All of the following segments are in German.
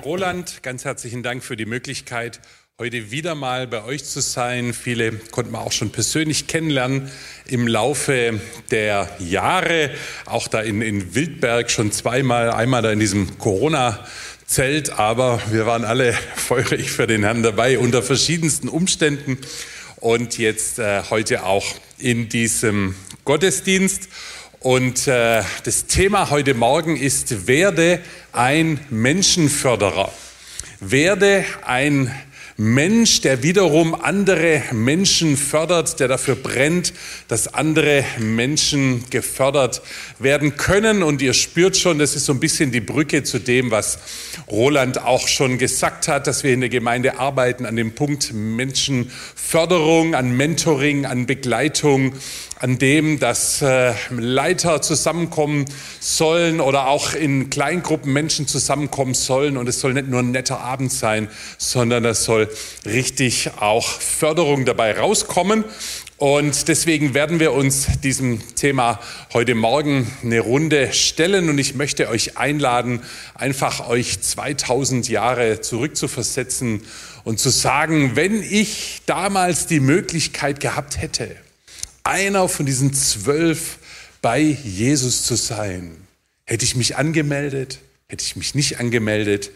Roland, ganz herzlichen Dank für die Möglichkeit, heute wieder mal bei euch zu sein. Viele konnten wir auch schon persönlich kennenlernen im Laufe der Jahre. Auch da in, in Wildberg schon zweimal, einmal da in diesem Corona-Zelt. Aber wir waren alle feurig für den Herrn dabei unter verschiedensten Umständen. Und jetzt äh, heute auch in diesem Gottesdienst. Und äh, das Thema heute Morgen ist, werde ein Menschenförderer. Werde ein Mensch, der wiederum andere Menschen fördert, der dafür brennt, dass andere Menschen gefördert werden können. Und ihr spürt schon, das ist so ein bisschen die Brücke zu dem, was Roland auch schon gesagt hat, dass wir in der Gemeinde arbeiten an dem Punkt Menschenförderung, an Mentoring, an Begleitung, an dem, dass äh, Leiter zusammenkommen sollen oder auch in Kleingruppen Menschen zusammenkommen sollen. Und es soll nicht nur ein netter Abend sein, sondern es soll richtig auch Förderung dabei rauskommen. Und deswegen werden wir uns diesem Thema heute Morgen eine Runde stellen. Und ich möchte euch einladen, einfach euch 2000 Jahre zurückzuversetzen und zu sagen, wenn ich damals die Möglichkeit gehabt hätte, einer von diesen zwölf bei Jesus zu sein. Hätte ich mich angemeldet? Hätte ich mich nicht angemeldet?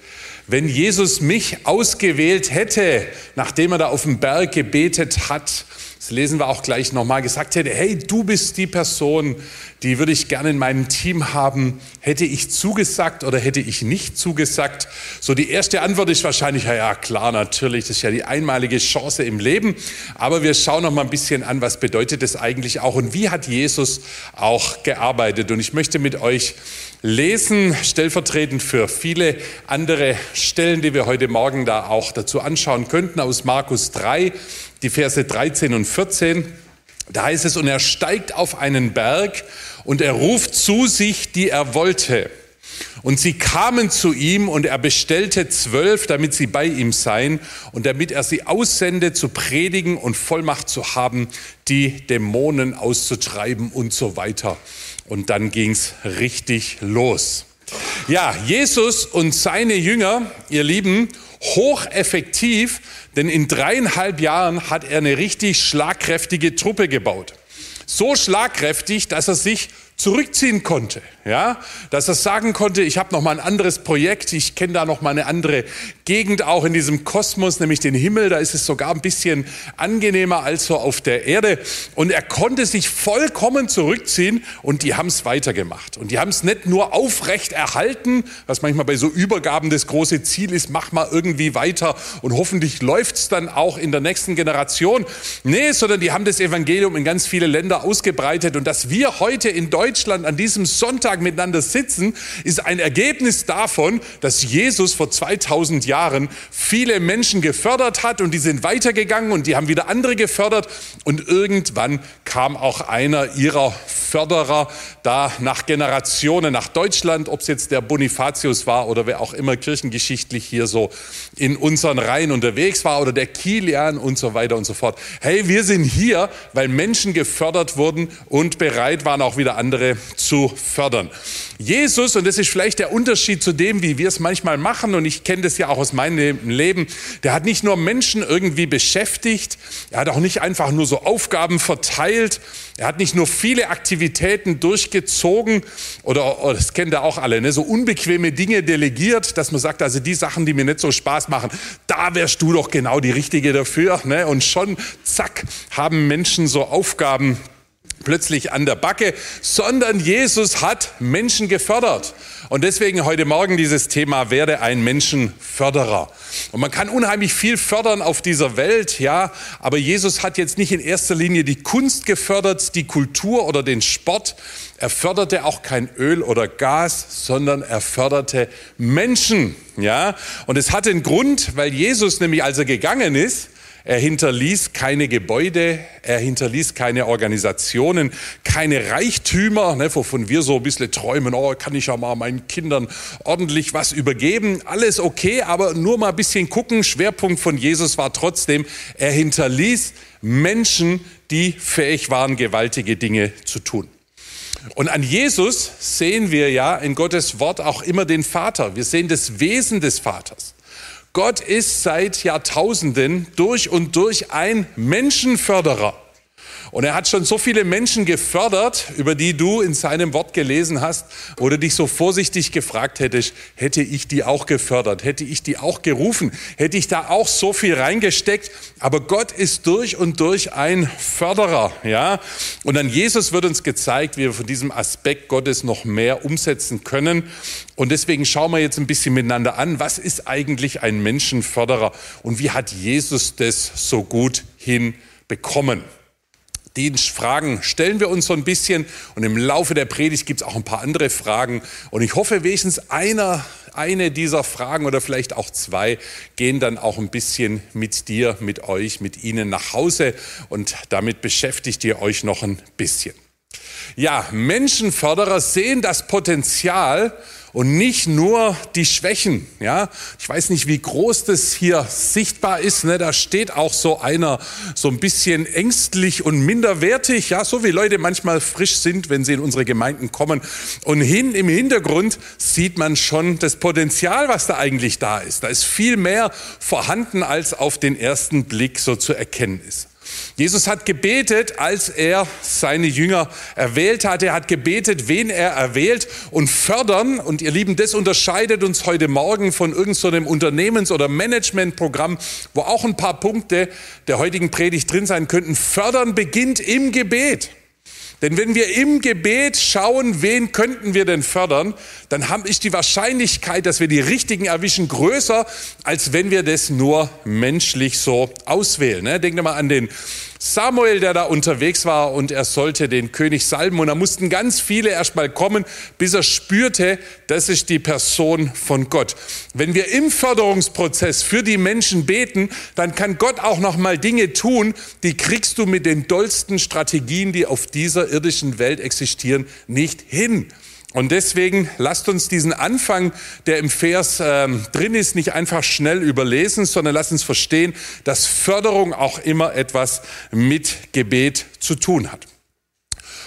Wenn Jesus mich ausgewählt hätte, nachdem er da auf dem Berg gebetet hat, das lesen wir auch gleich nochmal, gesagt hätte, hey, du bist die Person, die würde ich gerne in meinem Team haben. Hätte ich zugesagt oder hätte ich nicht zugesagt? So die erste Antwort ist wahrscheinlich, ja, ja klar, natürlich, das ist ja die einmalige Chance im Leben. Aber wir schauen noch mal ein bisschen an, was bedeutet das eigentlich auch und wie hat Jesus auch gearbeitet. Und ich möchte mit euch lesen, stellvertretend für viele andere Stellen, die wir heute Morgen da auch dazu anschauen könnten, aus Markus 3, die Verse 13 und 14. Da heißt es, und er steigt auf einen Berg und er ruft zu sich, die er wollte. Und sie kamen zu ihm und er bestellte zwölf, damit sie bei ihm seien und damit er sie aussende, zu predigen und Vollmacht zu haben, die Dämonen auszutreiben und so weiter. Und dann ging's richtig los. Ja, Jesus und seine Jünger, ihr Lieben, hocheffektiv, denn in dreieinhalb Jahren hat er eine richtig schlagkräftige Truppe gebaut. So schlagkräftig, dass er sich zurückziehen konnte, ja, dass er sagen konnte, ich habe noch mal ein anderes Projekt, ich kenne da noch mal eine andere Gegend auch in diesem Kosmos, nämlich den Himmel, da ist es sogar ein bisschen angenehmer als so auf der Erde. Und er konnte sich vollkommen zurückziehen und die haben es weitergemacht. Und die haben es nicht nur aufrecht erhalten, was manchmal bei so Übergaben das große Ziel ist, mach mal irgendwie weiter und hoffentlich läuft's dann auch in der nächsten Generation. Nee, sondern die haben das Evangelium in ganz viele Länder ausgebreitet. Und dass wir heute in Deutschland Deutschland an diesem Sonntag miteinander sitzen, ist ein Ergebnis davon, dass Jesus vor 2000 Jahren viele Menschen gefördert hat und die sind weitergegangen und die haben wieder andere gefördert und irgendwann kam auch einer ihrer Förderer da nach Generationen nach Deutschland, ob es jetzt der Bonifatius war oder wer auch immer kirchengeschichtlich hier so in unseren Reihen unterwegs war oder der Kilian und so weiter und so fort. Hey, wir sind hier, weil Menschen gefördert wurden und bereit waren, auch wieder andere zu fördern. Jesus, und das ist vielleicht der Unterschied zu dem, wie wir es manchmal machen, und ich kenne das ja auch aus meinem Leben, der hat nicht nur Menschen irgendwie beschäftigt, er hat auch nicht einfach nur so Aufgaben verteilt, er hat nicht nur viele Aktivitäten durchgezogen, oder, oder das kennt ihr auch alle, ne, so unbequeme Dinge delegiert, dass man sagt, also die Sachen, die mir nicht so Spaß machen, da wärst du doch genau die Richtige dafür. Ne? Und schon, zack, haben Menschen so Aufgaben plötzlich an der Backe, sondern Jesus hat Menschen gefördert. Und deswegen heute Morgen dieses Thema, werde ein Menschenförderer. Und man kann unheimlich viel fördern auf dieser Welt, ja, aber Jesus hat jetzt nicht in erster Linie die Kunst gefördert, die Kultur oder den Sport. Er förderte auch kein Öl oder Gas, sondern er förderte Menschen, ja. Und es hatte einen Grund, weil Jesus nämlich, als er gegangen ist, er hinterließ keine Gebäude, er hinterließ keine Organisationen, keine Reichtümer, ne, wovon wir so ein bisschen träumen, oh, kann ich ja mal meinen Kindern ordentlich was übergeben. Alles okay, aber nur mal ein bisschen gucken. Schwerpunkt von Jesus war trotzdem, er hinterließ Menschen, die fähig waren, gewaltige Dinge zu tun. Und an Jesus sehen wir ja in Gottes Wort auch immer den Vater. Wir sehen das Wesen des Vaters. Gott ist seit Jahrtausenden durch und durch ein Menschenförderer. Und er hat schon so viele Menschen gefördert, über die du in seinem Wort gelesen hast, wo du dich so vorsichtig gefragt hättest, hätte ich die auch gefördert, hätte ich die auch gerufen, hätte ich da auch so viel reingesteckt. Aber Gott ist durch und durch ein Förderer, ja. Und an Jesus wird uns gezeigt, wie wir von diesem Aspekt Gottes noch mehr umsetzen können. Und deswegen schauen wir jetzt ein bisschen miteinander an, was ist eigentlich ein Menschenförderer und wie hat Jesus das so gut hinbekommen? Die Fragen stellen wir uns so ein bisschen und im Laufe der Predigt gibt es auch ein paar andere Fragen und ich hoffe wenigstens einer, eine dieser Fragen oder vielleicht auch zwei gehen dann auch ein bisschen mit dir, mit euch, mit Ihnen nach Hause und damit beschäftigt ihr euch noch ein bisschen. Ja, Menschenförderer sehen das Potenzial und nicht nur die Schwächen. Ja, ich weiß nicht, wie groß das hier sichtbar ist. Ne? Da steht auch so einer so ein bisschen ängstlich und minderwertig. Ja, so wie Leute manchmal frisch sind, wenn sie in unsere Gemeinden kommen. Und hin im Hintergrund sieht man schon das Potenzial, was da eigentlich da ist. Da ist viel mehr vorhanden, als auf den ersten Blick so zu erkennen ist. Jesus hat gebetet, als er seine Jünger erwählt hat. Er hat gebetet, wen er erwählt und fördern. Und ihr Lieben, das unterscheidet uns heute Morgen von irgendeinem so Unternehmens- oder Managementprogramm, wo auch ein paar Punkte der heutigen Predigt drin sein könnten. Fördern beginnt im Gebet. Denn wenn wir im Gebet schauen, wen könnten wir denn fördern, dann ist die Wahrscheinlichkeit, dass wir die richtigen erwischen, größer, als wenn wir das nur menschlich so auswählen. Ne? Denkt mal an den Samuel, der da unterwegs war und er sollte den König salben und da mussten ganz viele erstmal kommen, bis er spürte, das ist die Person von Gott. Wenn wir im Förderungsprozess für die Menschen beten, dann kann Gott auch noch mal Dinge tun, die kriegst du mit den dollsten Strategien, die auf dieser irdischen Welt existieren, nicht hin. Und deswegen lasst uns diesen Anfang, der im Vers äh, drin ist, nicht einfach schnell überlesen, sondern lasst uns verstehen, dass Förderung auch immer etwas mit Gebet zu tun hat.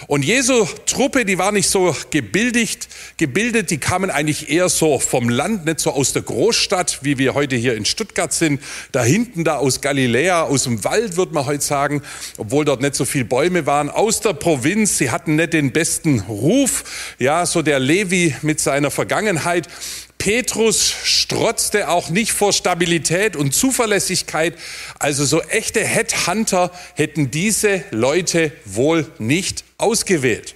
Und Jesu Truppe, die war nicht so gebildet, gebildet, die kamen eigentlich eher so vom Land, nicht so aus der Großstadt, wie wir heute hier in Stuttgart sind. Da hinten, da aus Galiläa, aus dem Wald, würde man heute sagen, obwohl dort nicht so viel Bäume waren, aus der Provinz. Sie hatten nicht den besten Ruf, ja, so der Levi mit seiner Vergangenheit. Petrus strotzte auch nicht vor Stabilität und Zuverlässigkeit. Also so echte Headhunter hätten diese Leute wohl nicht ausgewählt.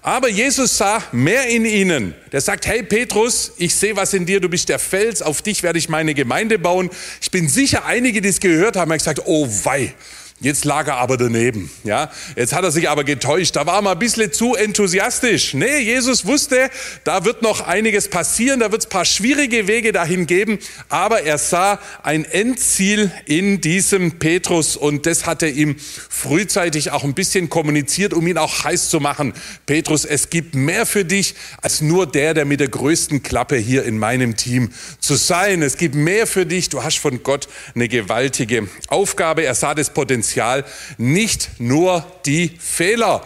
Aber Jesus sah mehr in ihnen. Der sagt, hey Petrus, ich sehe was in dir, du bist der Fels, auf dich werde ich meine Gemeinde bauen. Ich bin sicher, einige, die es gehört haben, haben gesagt, oh wei, Jetzt lag er aber daneben, ja. Jetzt hat er sich aber getäuscht. Da war mal ein bisschen zu enthusiastisch. Nee, Jesus wusste, da wird noch einiges passieren, da wird es paar schwierige Wege dahin geben. Aber er sah ein Endziel in diesem Petrus und das hat er ihm frühzeitig auch ein bisschen kommuniziert, um ihn auch heiß zu machen. Petrus, es gibt mehr für dich als nur der, der mit der größten Klappe hier in meinem Team zu sein. Es gibt mehr für dich. Du hast von Gott eine gewaltige Aufgabe. Er sah das Potenzial Potenzial, nicht nur die Fehler.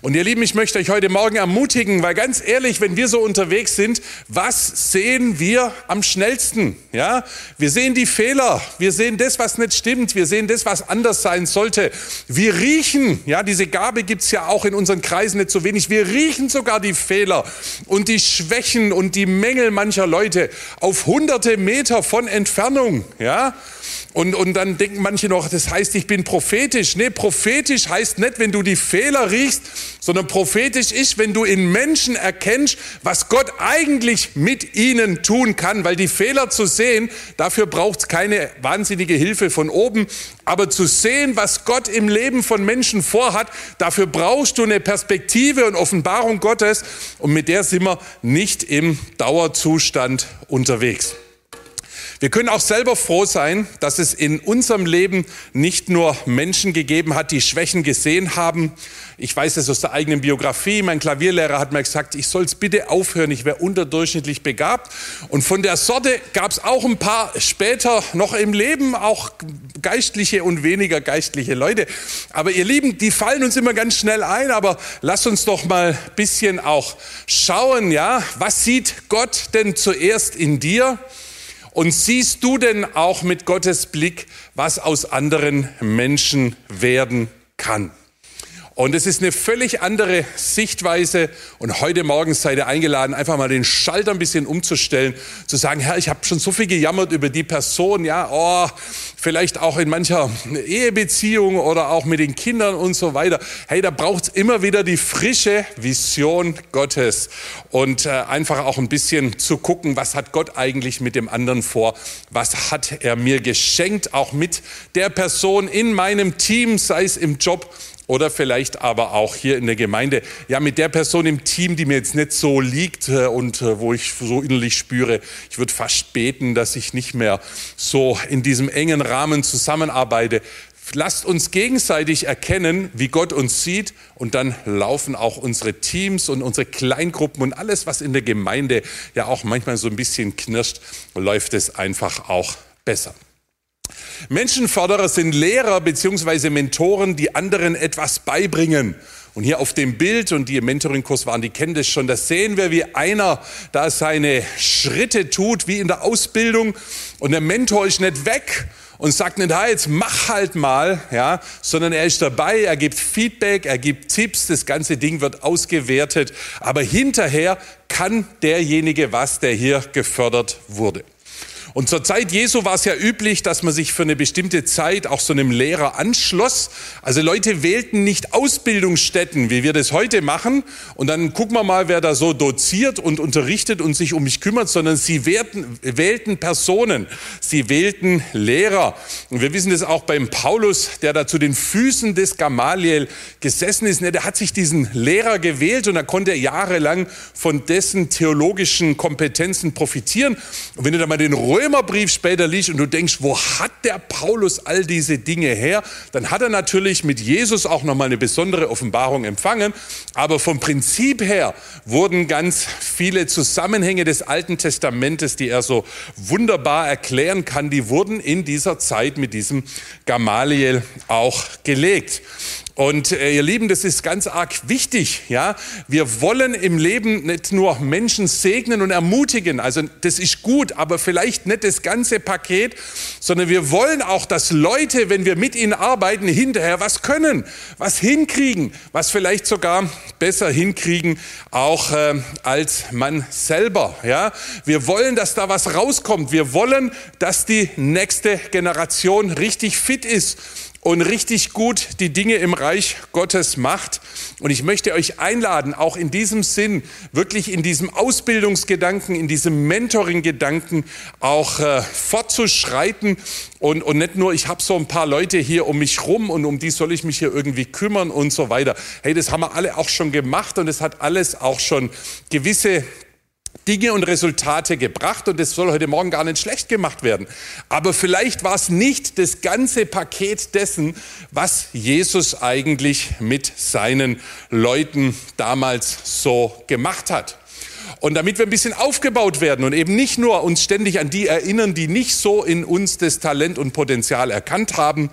Und ihr Lieben, ich möchte euch heute Morgen ermutigen, weil ganz ehrlich, wenn wir so unterwegs sind, was sehen wir am schnellsten? Ja, wir sehen die Fehler, wir sehen das, was nicht stimmt, wir sehen das, was anders sein sollte. Wir riechen, ja, diese Gabe gibt's ja auch in unseren Kreisen nicht so wenig. Wir riechen sogar die Fehler und die Schwächen und die Mängel mancher Leute auf hunderte Meter von Entfernung. Ja, und, und dann denken manche noch, das heißt, ich bin prophetisch. Nee, prophetisch heißt nicht, wenn du die Fehler riechst, sondern prophetisch ist, wenn du in Menschen erkennst, was Gott eigentlich mit ihnen tun kann. Weil die Fehler zu sehen, dafür braucht es keine wahnsinnige Hilfe von oben. Aber zu sehen, was Gott im Leben von Menschen vorhat, dafür brauchst du eine Perspektive und Offenbarung Gottes. Und mit der sind wir nicht im Dauerzustand unterwegs. Wir können auch selber froh sein, dass es in unserem Leben nicht nur Menschen gegeben hat, die Schwächen gesehen haben. Ich weiß es aus der eigenen Biografie. Mein Klavierlehrer hat mir gesagt, ich soll es bitte aufhören, ich wäre unterdurchschnittlich begabt. Und von der Sorte gab es auch ein paar später noch im Leben, auch geistliche und weniger geistliche Leute. Aber ihr Lieben, die fallen uns immer ganz schnell ein, aber lasst uns doch mal ein bisschen auch schauen, ja, was sieht Gott denn zuerst in dir? Und siehst du denn auch mit Gottes Blick, was aus anderen Menschen werden kann? Und es ist eine völlig andere Sichtweise. Und heute Morgen seid ihr eingeladen, einfach mal den Schalter ein bisschen umzustellen, zu sagen, Herr, ich habe schon so viel gejammert über die Person, ja, oh, vielleicht auch in mancher Ehebeziehung oder auch mit den Kindern und so weiter. Hey, da braucht's immer wieder die frische Vision Gottes und äh, einfach auch ein bisschen zu gucken, was hat Gott eigentlich mit dem anderen vor? Was hat er mir geschenkt, auch mit der Person in meinem Team, sei es im Job oder vielleicht aber auch hier in der Gemeinde, ja, mit der Person im Team, die mir jetzt nicht so liegt äh, und äh, wo ich so innerlich spüre, ich würde fast beten, dass ich nicht mehr so in diesem engen Rahmen zusammenarbeite. Lasst uns gegenseitig erkennen, wie Gott uns sieht und dann laufen auch unsere Teams und unsere Kleingruppen und alles, was in der Gemeinde ja auch manchmal so ein bisschen knirscht, läuft es einfach auch besser. Menschenförderer sind Lehrer bzw. Mentoren, die anderen etwas beibringen. Und hier auf dem Bild, und die im Mentoring-Kurs waren, die kennen das schon, da sehen wir, wie einer da seine Schritte tut, wie in der Ausbildung. Und der Mentor ist nicht weg und sagt nicht, hey, jetzt mach halt mal, ja, sondern er ist dabei, er gibt Feedback, er gibt Tipps, das ganze Ding wird ausgewertet. Aber hinterher kann derjenige was, der hier gefördert wurde. Und zur Zeit Jesu war es ja üblich, dass man sich für eine bestimmte Zeit auch so einem Lehrer anschloss. Also Leute wählten nicht Ausbildungsstätten, wie wir das heute machen. Und dann gucken wir mal, wer da so doziert und unterrichtet und sich um mich kümmert, sondern sie wählten, wählten Personen. Sie wählten Lehrer. Und wir wissen das auch beim Paulus, der da zu den Füßen des Gamaliel gesessen ist. Der hat sich diesen Lehrer gewählt und da konnte er jahrelang von dessen theologischen Kompetenzen profitieren. Und wenn du da mal den Römerbrief später liest und du denkst, wo hat der Paulus all diese Dinge her? Dann hat er natürlich mit Jesus auch nochmal eine besondere Offenbarung empfangen. Aber vom Prinzip her wurden ganz viele Zusammenhänge des Alten Testamentes, die er so wunderbar erklären kann, die wurden in dieser Zeit mit diesem Gamaliel auch gelegt. Und äh, ihr Lieben, das ist ganz arg wichtig, ja. Wir wollen im Leben nicht nur Menschen segnen und ermutigen. Also das ist gut, aber vielleicht nicht das ganze Paket, sondern wir wollen auch, dass Leute, wenn wir mit ihnen arbeiten, hinterher was können, was hinkriegen, was vielleicht sogar besser hinkriegen, auch äh, als man selber, ja. Wir wollen, dass da was rauskommt. Wir wollen, dass die nächste Generation richtig fit ist und richtig gut die Dinge im Reich Gottes macht. Und ich möchte euch einladen, auch in diesem Sinn, wirklich in diesem Ausbildungsgedanken, in diesem Mentoring-Gedanken auch äh, fortzuschreiten und, und nicht nur, ich habe so ein paar Leute hier um mich rum und um die soll ich mich hier irgendwie kümmern und so weiter. Hey, das haben wir alle auch schon gemacht und es hat alles auch schon gewisse Dinge und Resultate gebracht und es soll heute Morgen gar nicht schlecht gemacht werden. Aber vielleicht war es nicht das ganze Paket dessen, was Jesus eigentlich mit seinen Leuten damals so gemacht hat. Und damit wir ein bisschen aufgebaut werden und eben nicht nur uns ständig an die erinnern, die nicht so in uns das Talent und Potenzial erkannt haben,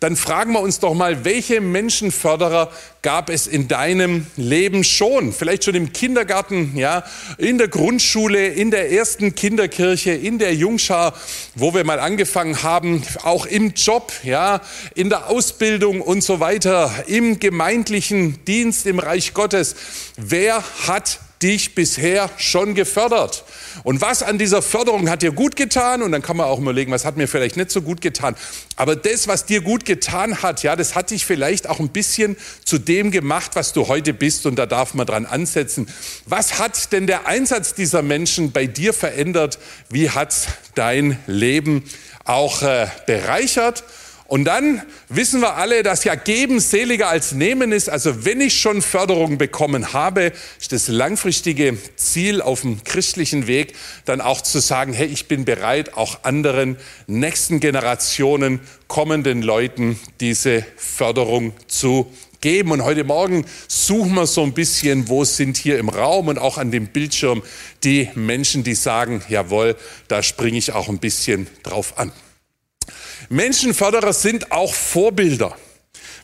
dann fragen wir uns doch mal, welche Menschenförderer gab es in deinem Leben schon? Vielleicht schon im Kindergarten, ja, in der Grundschule, in der ersten Kinderkirche, in der Jungschar, wo wir mal angefangen haben, auch im Job, ja, in der Ausbildung und so weiter, im gemeindlichen Dienst im Reich Gottes. Wer hat dich bisher schon gefördert? Und was an dieser Förderung hat dir gut getan? Und dann kann man auch überlegen, was hat mir vielleicht nicht so gut getan. Aber das, was dir gut getan hat, ja, das hat dich vielleicht auch ein bisschen zu dem gemacht, was du heute bist. Und da darf man dran ansetzen. Was hat denn der Einsatz dieser Menschen bei dir verändert? Wie hat dein Leben auch äh, bereichert? Und dann wissen wir alle, dass ja geben seliger als nehmen ist. Also wenn ich schon Förderung bekommen habe, ist das langfristige Ziel auf dem christlichen Weg dann auch zu sagen, hey, ich bin bereit, auch anderen nächsten Generationen, kommenden Leuten diese Förderung zu geben. Und heute Morgen suchen wir so ein bisschen, wo sind hier im Raum und auch an dem Bildschirm die Menschen, die sagen, jawohl, da springe ich auch ein bisschen drauf an. Menschenförderer sind auch Vorbilder.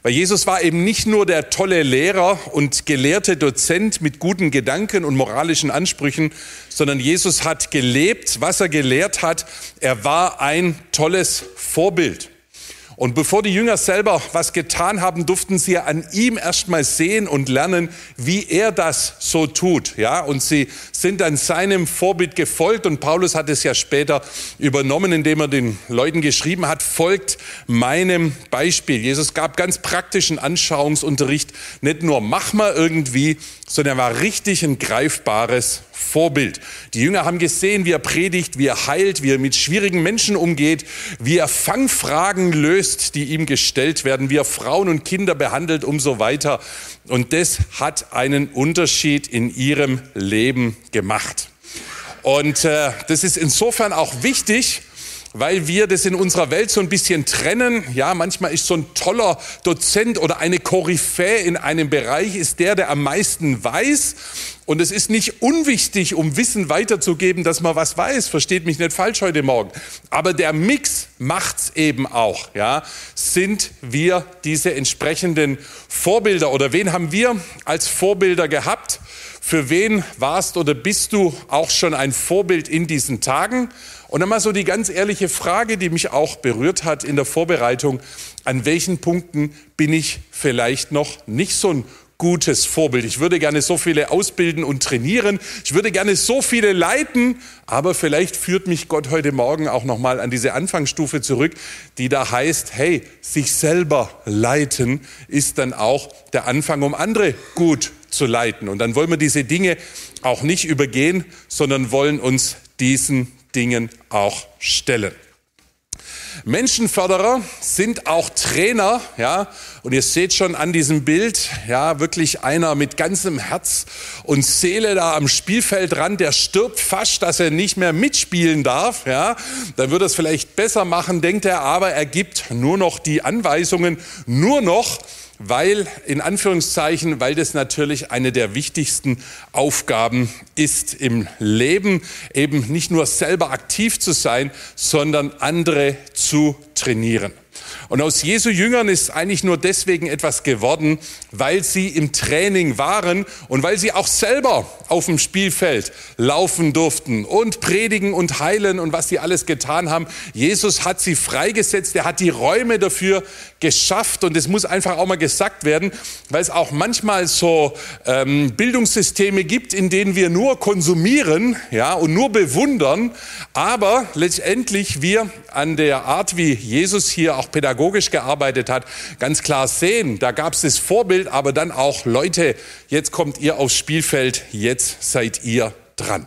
Weil Jesus war eben nicht nur der tolle Lehrer und gelehrte Dozent mit guten Gedanken und moralischen Ansprüchen, sondern Jesus hat gelebt, was er gelehrt hat. Er war ein tolles Vorbild. Und bevor die Jünger selber was getan haben, durften sie an ihm erstmal sehen und lernen, wie er das so tut. Ja, und sie sind dann seinem Vorbild gefolgt und Paulus hat es ja später übernommen, indem er den Leuten geschrieben hat, folgt meinem Beispiel. Jesus gab ganz praktischen Anschauungsunterricht, nicht nur mach mal irgendwie, sondern er war richtig ein greifbares Vorbild. Die Jünger haben gesehen, wie er predigt, wie er heilt, wie er mit schwierigen Menschen umgeht, wie er Fangfragen löst, die ihm gestellt werden, wie er Frauen und Kinder behandelt und so weiter. Und das hat einen Unterschied in ihrem Leben gemacht. Und äh, das ist insofern auch wichtig, weil wir das in unserer Welt so ein bisschen trennen. Ja, manchmal ist so ein toller Dozent oder eine Koryphäe in einem Bereich ist der, der am meisten weiß. Und es ist nicht unwichtig, um Wissen weiterzugeben, dass man was weiß. Versteht mich nicht falsch heute Morgen. Aber der Mix macht's eben auch. Ja, sind wir diese entsprechenden Vorbilder oder wen haben wir als Vorbilder gehabt? Für wen warst oder bist du auch schon ein Vorbild in diesen Tagen? Und dann mal so die ganz ehrliche Frage, die mich auch berührt hat in der Vorbereitung. An welchen Punkten bin ich vielleicht noch nicht so ein gutes Vorbild. Ich würde gerne so viele ausbilden und trainieren. Ich würde gerne so viele leiten. Aber vielleicht führt mich Gott heute Morgen auch nochmal an diese Anfangsstufe zurück, die da heißt, hey, sich selber leiten ist dann auch der Anfang, um andere gut zu leiten. Und dann wollen wir diese Dinge auch nicht übergehen, sondern wollen uns diesen Dingen auch stellen. Menschenförderer sind auch Trainer, ja, und ihr seht schon an diesem Bild, ja, wirklich einer mit ganzem Herz und Seele da am Spielfeldrand, der stirbt fast, dass er nicht mehr mitspielen darf, ja. Dann wird er es vielleicht besser machen, denkt er, aber er gibt nur noch die Anweisungen, nur noch, weil, in Anführungszeichen, weil das natürlich eine der wichtigsten Aufgaben ist im Leben, eben nicht nur selber aktiv zu sein, sondern andere zu trainieren. Und aus Jesu Jüngern ist eigentlich nur deswegen etwas geworden, weil sie im Training waren und weil sie auch selber auf dem Spielfeld laufen durften und predigen und heilen und was sie alles getan haben. Jesus hat sie freigesetzt, er hat die Räume dafür geschafft und es muss einfach auch mal gesagt werden, weil es auch manchmal so ähm, Bildungssysteme gibt, in denen wir nur konsumieren ja, und nur bewundern, aber letztendlich wir an der Art, wie Jesus hier auch pädagogisch gearbeitet hat, ganz klar sehen, da gab es das Vorbild, aber dann auch, Leute, jetzt kommt ihr aufs Spielfeld, jetzt seid ihr dran.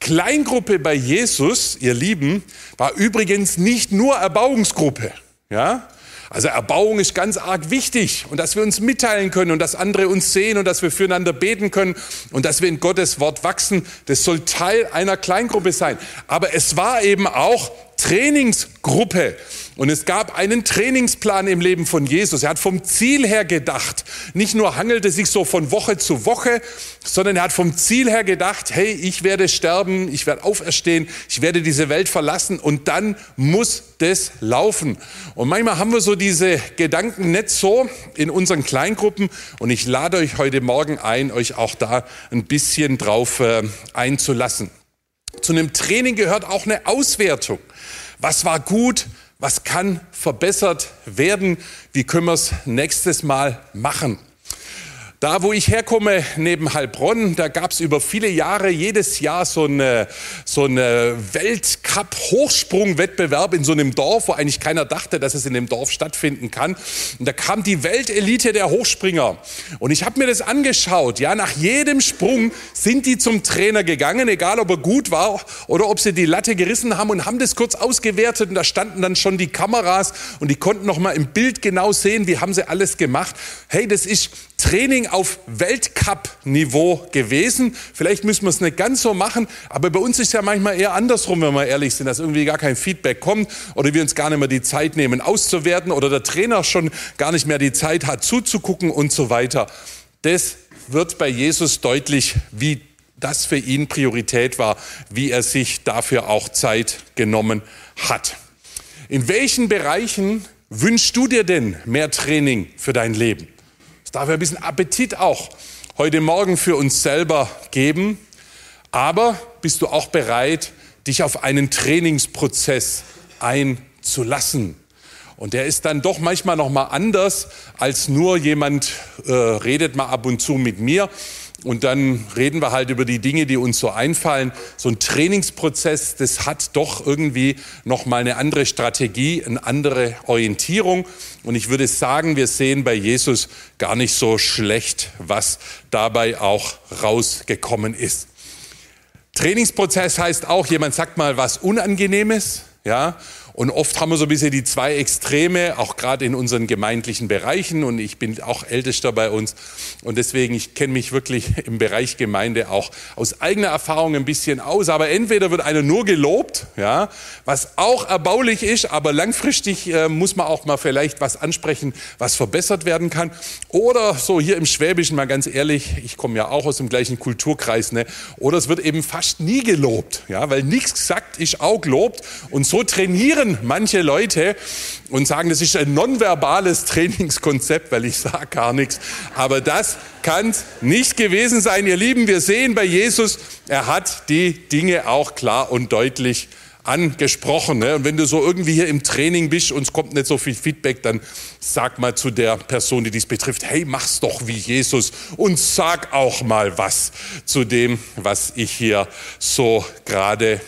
Kleingruppe bei Jesus, ihr Lieben, war übrigens nicht nur Erbauungsgruppe. Ja? Also Erbauung ist ganz arg wichtig und dass wir uns mitteilen können und dass andere uns sehen und dass wir füreinander beten können und dass wir in Gottes Wort wachsen, das soll Teil einer Kleingruppe sein. Aber es war eben auch Trainingsgruppe. Und es gab einen Trainingsplan im Leben von Jesus. Er hat vom Ziel her gedacht. Nicht nur hangelte sich so von Woche zu Woche, sondern er hat vom Ziel her gedacht, hey, ich werde sterben, ich werde auferstehen, ich werde diese Welt verlassen und dann muss das laufen. Und manchmal haben wir so diese Gedanken nicht so in unseren Kleingruppen und ich lade euch heute Morgen ein, euch auch da ein bisschen drauf äh, einzulassen. Zu einem Training gehört auch eine Auswertung. Was war gut? Was kann verbessert werden? Wie können wir es nächstes Mal machen? Da, wo ich herkomme, neben Heilbronn, da gab es über viele Jahre jedes Jahr so eine, so eine Weltcup-Hochsprung-Wettbewerb in so einem Dorf, wo eigentlich keiner dachte, dass es in dem Dorf stattfinden kann. Und da kam die Weltelite der Hochspringer. Und ich habe mir das angeschaut. Ja, nach jedem Sprung sind die zum Trainer gegangen, egal ob er gut war oder ob sie die Latte gerissen haben und haben das kurz ausgewertet. Und da standen dann schon die Kameras und die konnten noch mal im Bild genau sehen, wie haben sie alles gemacht. Hey, das ist Training auf Weltcup-Niveau gewesen. Vielleicht müssen wir es nicht ganz so machen, aber bei uns ist es ja manchmal eher andersrum, wenn wir ehrlich sind, dass irgendwie gar kein Feedback kommt oder wir uns gar nicht mehr die Zeit nehmen auszuwerten oder der Trainer schon gar nicht mehr die Zeit hat zuzugucken und so weiter. Das wird bei Jesus deutlich, wie das für ihn Priorität war, wie er sich dafür auch Zeit genommen hat. In welchen Bereichen wünschst du dir denn mehr Training für dein Leben? Ja ein bisschen Appetit auch heute Morgen für uns selber geben. Aber bist du auch bereit, dich auf einen Trainingsprozess einzulassen? Und der ist dann doch manchmal noch mal anders als nur jemand äh, redet mal ab und zu mit mir und dann reden wir halt über die Dinge, die uns so einfallen. So ein Trainingsprozess, das hat doch irgendwie noch mal eine andere Strategie, eine andere Orientierung. Und ich würde sagen, wir sehen bei Jesus gar nicht so schlecht, was dabei auch rausgekommen ist. Trainingsprozess heißt auch, jemand sagt mal was Unangenehmes, ja, und oft haben wir so ein bisschen die zwei Extreme, auch gerade in unseren gemeindlichen Bereichen. Und ich bin auch Ältester bei uns. Und deswegen, ich kenne mich wirklich im Bereich Gemeinde auch aus eigener Erfahrung ein bisschen aus. Aber entweder wird einer nur gelobt, ja, was auch erbaulich ist, aber langfristig äh, muss man auch mal vielleicht was ansprechen, was verbessert werden kann. Oder so hier im Schwäbischen, mal ganz ehrlich, ich komme ja auch aus dem gleichen Kulturkreis, ne? Oder es wird eben fast nie gelobt, ja, weil nichts gesagt ist auch gelobt. Und so trainieren kritisieren manche Leute und sagen, das ist ein nonverbales Trainingskonzept, weil ich sage gar nichts. Aber das kann es nicht gewesen sein, ihr Lieben. Wir sehen bei Jesus, er hat die Dinge auch klar und deutlich angesprochen. Ne? Und wenn du so irgendwie hier im Training bist und es kommt nicht so viel Feedback, dann sag mal zu der Person, die dies betrifft, hey, mach's doch wie Jesus und sag auch mal was zu dem, was ich hier so gerade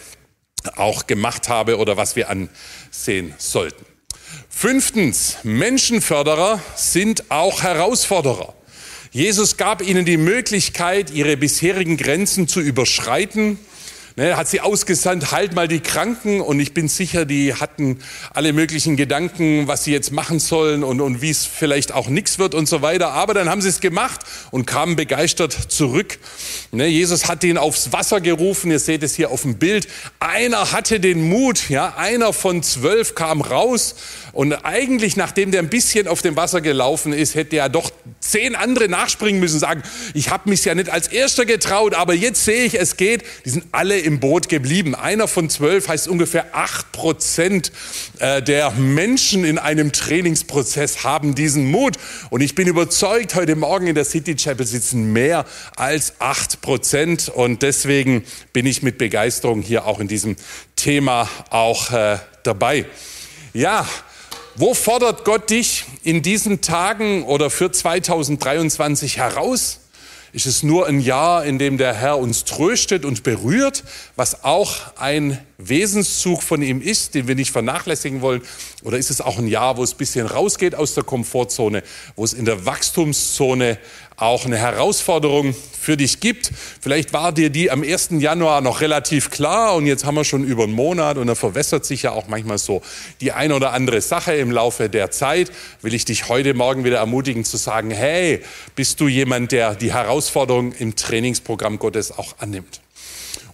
auch gemacht habe oder was wir ansehen sollten. Fünftens, Menschenförderer sind auch Herausforderer. Jesus gab ihnen die Möglichkeit, ihre bisherigen Grenzen zu überschreiten Ne, hat sie ausgesandt, halt mal die Kranken und ich bin sicher, die hatten alle möglichen Gedanken, was sie jetzt machen sollen und, und wie es vielleicht auch nichts wird und so weiter. Aber dann haben sie es gemacht und kamen begeistert zurück. Ne, Jesus hat ihn aufs Wasser gerufen, ihr seht es hier auf dem Bild. Einer hatte den Mut, ja, einer von zwölf kam raus und eigentlich, nachdem der ein bisschen auf dem Wasser gelaufen ist, hätte er doch zehn andere nachspringen müssen, sagen, ich habe mich ja nicht als Erster getraut, aber jetzt sehe ich, es geht. Die sind alle im Boot geblieben. Einer von zwölf heißt ungefähr acht Prozent äh, der Menschen in einem Trainingsprozess haben diesen Mut. Und ich bin überzeugt, heute Morgen in der City Chapel sitzen mehr als acht Prozent. Und deswegen bin ich mit Begeisterung hier auch in diesem Thema auch äh, dabei. Ja, wo fordert Gott dich in diesen Tagen oder für 2023 heraus? Ist es nur ein Jahr, in dem der Herr uns tröstet und berührt, was auch ein Wesenszug von ihm ist, den wir nicht vernachlässigen wollen? Oder ist es auch ein Jahr, wo es ein bisschen rausgeht aus der Komfortzone, wo es in der Wachstumszone auch eine Herausforderung für dich gibt. Vielleicht war dir die am 1. Januar noch relativ klar und jetzt haben wir schon über einen Monat und da verwässert sich ja auch manchmal so die eine oder andere Sache im Laufe der Zeit. Will ich dich heute Morgen wieder ermutigen zu sagen, hey, bist du jemand, der die Herausforderung im Trainingsprogramm Gottes auch annimmt?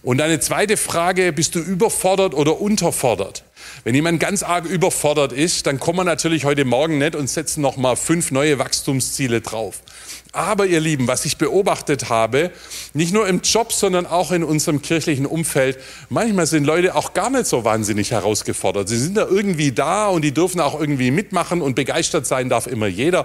Und eine zweite Frage, bist du überfordert oder unterfordert? Wenn jemand ganz arg überfordert ist, dann kommen wir natürlich heute Morgen nicht und setzen noch mal fünf neue Wachstumsziele drauf. Aber ihr Lieben, was ich beobachtet habe, nicht nur im Job, sondern auch in unserem kirchlichen Umfeld, manchmal sind Leute auch gar nicht so wahnsinnig herausgefordert. Sie sind da irgendwie da und die dürfen auch irgendwie mitmachen und begeistert sein darf immer jeder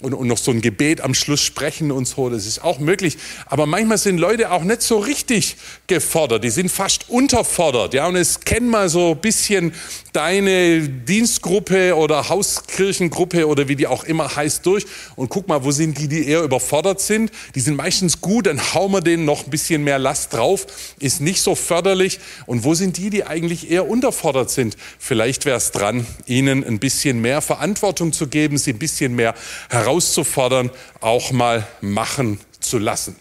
und, und noch so ein Gebet am Schluss sprechen und so, das ist auch möglich. Aber manchmal sind Leute auch nicht so richtig gefordert, die sind fast unterfordert. Ja, und es kennen mal so ein bisschen deine Dienstgruppe oder Hauskirchengruppe oder wie die auch immer heißt durch und guck mal, wo sind die, die eher überfordert sind. Die sind meistens gut, dann hauen wir denen noch ein bisschen mehr Last drauf, ist nicht so förderlich. Und wo sind die, die eigentlich eher unterfordert sind? Vielleicht wäre es dran, ihnen ein bisschen mehr Verantwortung zu geben, sie ein bisschen mehr herauszufordern, auch mal machen zu lassen.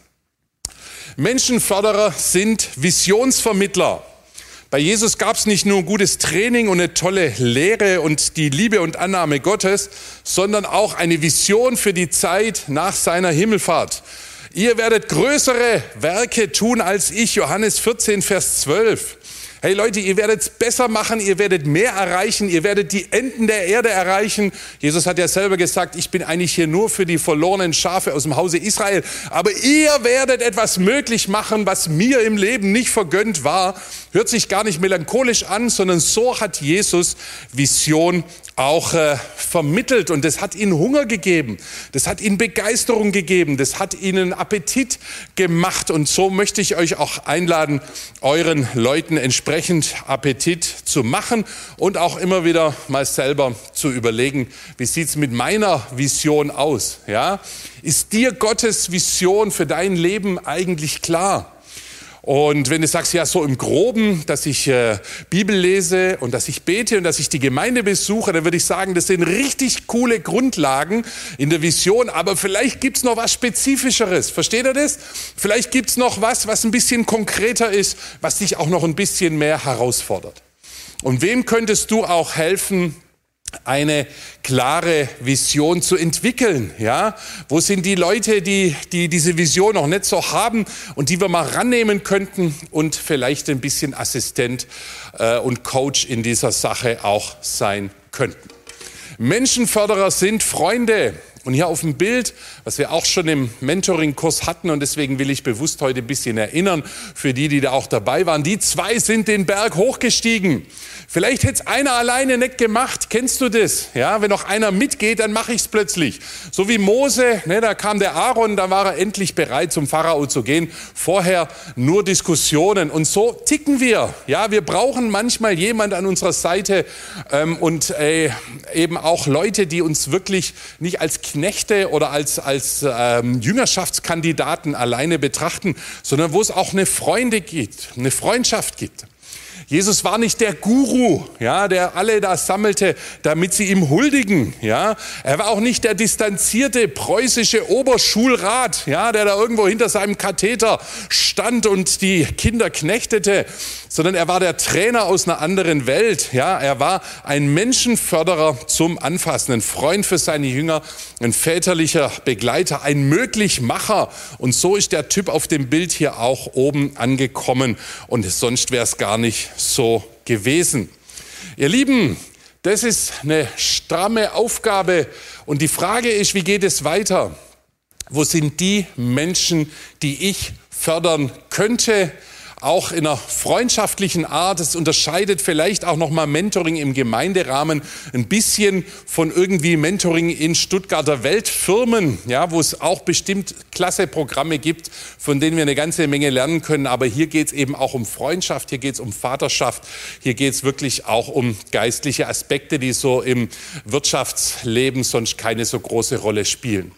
Menschenförderer sind Visionsvermittler. Bei Jesus gab es nicht nur gutes Training und eine tolle Lehre und die Liebe und Annahme Gottes, sondern auch eine Vision für die Zeit nach seiner Himmelfahrt. Ihr werdet größere Werke tun als ich, Johannes 14, Vers 12. Hey Leute, ihr werdet es besser machen, ihr werdet mehr erreichen, ihr werdet die Enden der Erde erreichen. Jesus hat ja selber gesagt, ich bin eigentlich hier nur für die verlorenen Schafe aus dem Hause Israel. Aber ihr werdet etwas möglich machen, was mir im Leben nicht vergönnt war. Hört sich gar nicht melancholisch an, sondern so hat Jesus Vision auch äh, vermittelt. Und das hat ihnen Hunger gegeben, das hat ihnen Begeisterung gegeben, das hat ihnen Appetit gemacht. Und so möchte ich euch auch einladen, euren Leuten entsprechend Appetit zu machen und auch immer wieder mal selber zu überlegen, wie sieht's mit meiner Vision aus? Ja, ist dir Gottes Vision für dein Leben eigentlich klar? Und wenn du sagst, ja, so im Groben, dass ich äh, Bibel lese und dass ich bete und dass ich die Gemeinde besuche, dann würde ich sagen, das sind richtig coole Grundlagen in der Vision, aber vielleicht gibt's noch was Spezifischeres. Versteht ihr das? Vielleicht gibt's noch was, was ein bisschen konkreter ist, was dich auch noch ein bisschen mehr herausfordert. Und wem könntest du auch helfen, eine klare Vision zu entwickeln. Ja, wo sind die Leute, die, die diese Vision noch nicht so haben und die wir mal rannehmen könnten und vielleicht ein bisschen Assistent äh, und Coach in dieser Sache auch sein könnten. Menschenförderer sind Freunde. Und hier auf dem Bild, was wir auch schon im Mentoring-Kurs hatten, und deswegen will ich bewusst heute ein bisschen erinnern, für die, die da auch dabei waren, die zwei sind den Berg hochgestiegen. Vielleicht hätte es einer alleine nicht gemacht. Kennst du das? Ja, wenn noch einer mitgeht, dann mache ich es plötzlich. So wie Mose, ne, da kam der Aaron, da war er endlich bereit, zum Pharao zu gehen. Vorher nur Diskussionen. Und so ticken wir. Ja, wir brauchen manchmal jemand an unserer Seite ähm, und äh, eben auch Leute, die uns wirklich nicht als Knechte oder als, als ähm, Jüngerschaftskandidaten alleine betrachten, sondern wo es auch eine Freunde gibt, eine Freundschaft gibt. Jesus war nicht der Guru, ja, der alle da sammelte, damit sie ihm huldigen, ja. Er war auch nicht der distanzierte preußische Oberschulrat, ja, der da irgendwo hinter seinem Katheter stand und die Kinder knechtete, sondern er war der Trainer aus einer anderen Welt, ja. Er war ein Menschenförderer zum Anfassen, ein Freund für seine Jünger, ein väterlicher Begleiter, ein Möglichmacher. Und so ist der Typ auf dem Bild hier auch oben angekommen. Und sonst wäre es gar nicht so gewesen. Ihr Lieben, das ist eine stramme Aufgabe und die Frage ist, wie geht es weiter? Wo sind die Menschen, die ich fördern könnte? Auch in einer freundschaftlichen Art. Es unterscheidet vielleicht auch nochmal Mentoring im Gemeinderahmen ein bisschen von irgendwie Mentoring in Stuttgarter Weltfirmen, ja, wo es auch bestimmt klasse Programme gibt, von denen wir eine ganze Menge lernen können. Aber hier geht es eben auch um Freundschaft, hier geht es um Vaterschaft, hier geht es wirklich auch um geistliche Aspekte, die so im Wirtschaftsleben sonst keine so große Rolle spielen.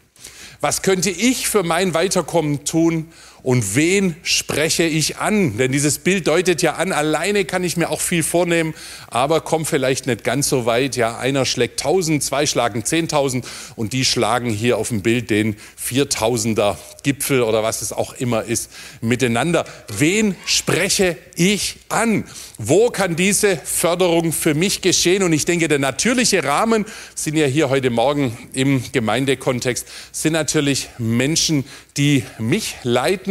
Was könnte ich für mein Weiterkommen tun? Und wen spreche ich an? Denn dieses Bild deutet ja an, alleine kann ich mir auch viel vornehmen, aber komme vielleicht nicht ganz so weit. Ja, einer schlägt 1000, zwei schlagen 10.000 und die schlagen hier auf dem Bild den 4000er Gipfel oder was es auch immer ist miteinander. Wen spreche ich an? Wo kann diese Förderung für mich geschehen? Und ich denke, der natürliche Rahmen sind ja hier heute Morgen im Gemeindekontext, sind natürlich Menschen, die mich leiten,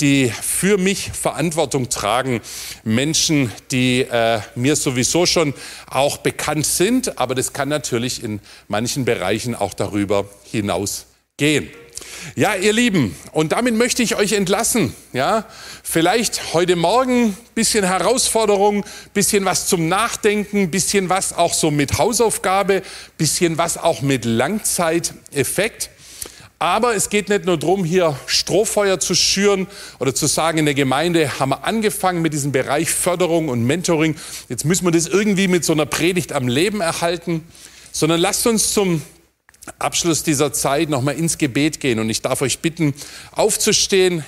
die für mich Verantwortung tragen, Menschen, die äh, mir sowieso schon auch bekannt sind, aber das kann natürlich in manchen Bereichen auch darüber hinausgehen. Ja, ihr Lieben, und damit möchte ich euch entlassen. Ja, vielleicht heute Morgen bisschen Herausforderung, bisschen was zum Nachdenken, bisschen was auch so mit Hausaufgabe, bisschen was auch mit Langzeiteffekt. Aber es geht nicht nur darum, hier Strohfeuer zu schüren oder zu sagen, in der Gemeinde haben wir angefangen mit diesem Bereich Förderung und Mentoring. Jetzt müssen wir das irgendwie mit so einer Predigt am Leben erhalten, sondern lasst uns zum Abschluss dieser Zeit nochmal ins Gebet gehen. Und ich darf euch bitten, aufzustehen.